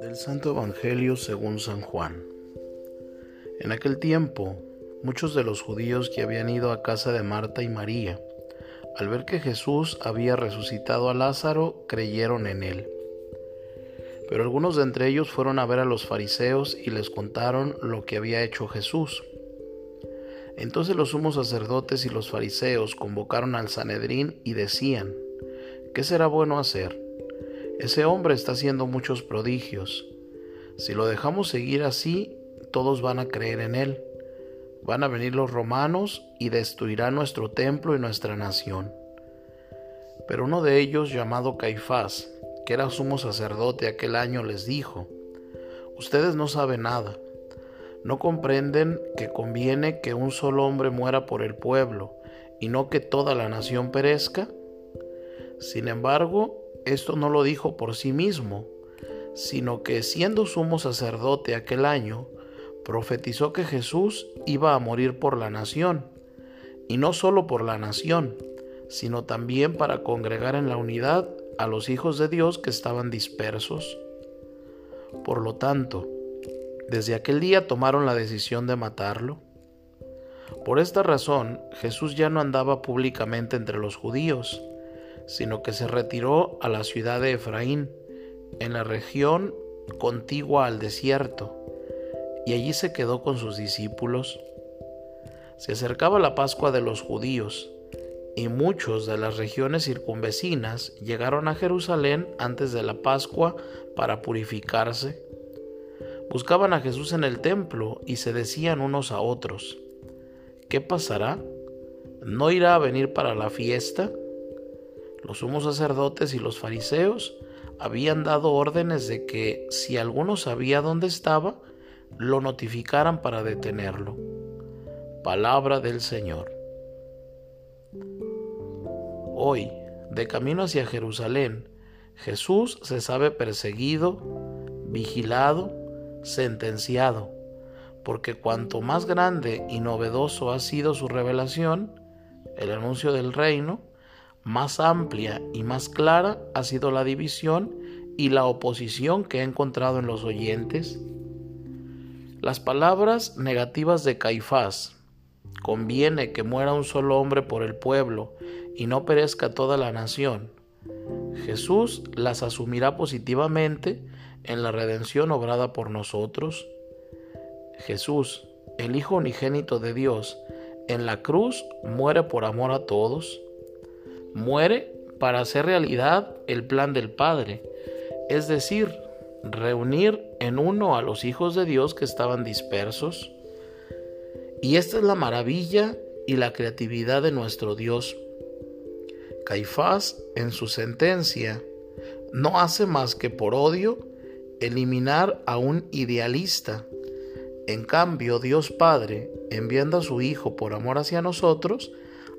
Del Santo Evangelio según San Juan. En aquel tiempo, muchos de los judíos que habían ido a casa de Marta y María, al ver que Jesús había resucitado a Lázaro, creyeron en él. Pero algunos de entre ellos fueron a ver a los fariseos y les contaron lo que había hecho Jesús. Entonces los sumos sacerdotes y los fariseos convocaron al Sanedrín y decían, ¿qué será bueno hacer? Ese hombre está haciendo muchos prodigios. Si lo dejamos seguir así, todos van a creer en él. Van a venir los romanos y destruirán nuestro templo y nuestra nación. Pero uno de ellos, llamado Caifás, que era sumo sacerdote aquel año, les dijo, Ustedes no saben nada ¿No comprenden que conviene que un solo hombre muera por el pueblo y no que toda la nación perezca? Sin embargo, esto no lo dijo por sí mismo, sino que siendo sumo sacerdote aquel año, profetizó que Jesús iba a morir por la nación, y no solo por la nación, sino también para congregar en la unidad a los hijos de Dios que estaban dispersos. Por lo tanto, desde aquel día tomaron la decisión de matarlo. Por esta razón, Jesús ya no andaba públicamente entre los judíos, sino que se retiró a la ciudad de Efraín, en la región contigua al desierto, y allí se quedó con sus discípulos. Se acercaba la Pascua de los judíos, y muchos de las regiones circunvecinas llegaron a Jerusalén antes de la Pascua para purificarse Buscaban a Jesús en el templo y se decían unos a otros, ¿qué pasará? ¿No irá a venir para la fiesta? Los sumos sacerdotes y los fariseos habían dado órdenes de que si alguno sabía dónde estaba, lo notificaran para detenerlo. Palabra del Señor. Hoy, de camino hacia Jerusalén, Jesús se sabe perseguido, vigilado sentenciado, porque cuanto más grande y novedoso ha sido su revelación, el anuncio del reino, más amplia y más clara ha sido la división y la oposición que ha encontrado en los oyentes. Las palabras negativas de Caifás, conviene que muera un solo hombre por el pueblo y no perezca toda la nación, Jesús las asumirá positivamente en la redención obrada por nosotros? Jesús, el Hijo unigénito de Dios, en la cruz muere por amor a todos. Muere para hacer realidad el plan del Padre, es decir, reunir en uno a los hijos de Dios que estaban dispersos. Y esta es la maravilla y la creatividad de nuestro Dios. Caifás, en su sentencia, no hace más que por odio eliminar a un idealista. En cambio, Dios Padre, enviando a su Hijo por amor hacia nosotros,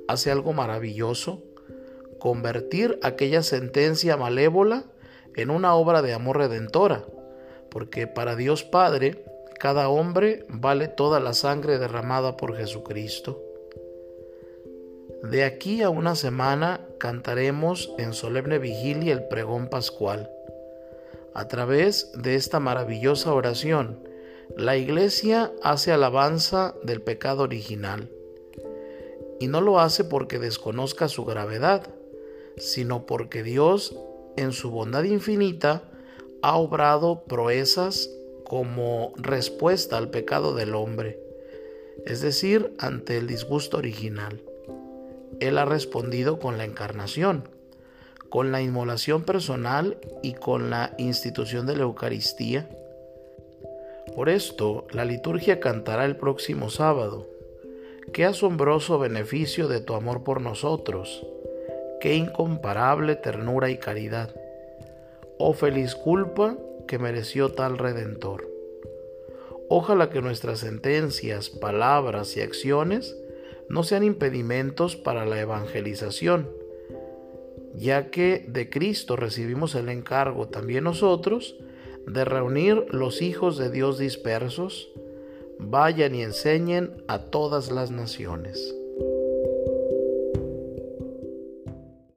hace algo maravilloso, convertir aquella sentencia malévola en una obra de amor redentora, porque para Dios Padre, cada hombre vale toda la sangre derramada por Jesucristo. De aquí a una semana cantaremos en solemne vigilia el pregón pascual. A través de esta maravillosa oración, la iglesia hace alabanza del pecado original. Y no lo hace porque desconozca su gravedad, sino porque Dios, en su bondad infinita, ha obrado proezas como respuesta al pecado del hombre, es decir, ante el disgusto original. Él ha respondido con la encarnación con la inmolación personal y con la institución de la Eucaristía. Por esto, la liturgia cantará el próximo sábado. Qué asombroso beneficio de tu amor por nosotros, qué incomparable ternura y caridad. Oh feliz culpa que mereció tal redentor. Ojalá que nuestras sentencias, palabras y acciones no sean impedimentos para la evangelización ya que de Cristo recibimos el encargo también nosotros de reunir los hijos de Dios dispersos, vayan y enseñen a todas las naciones.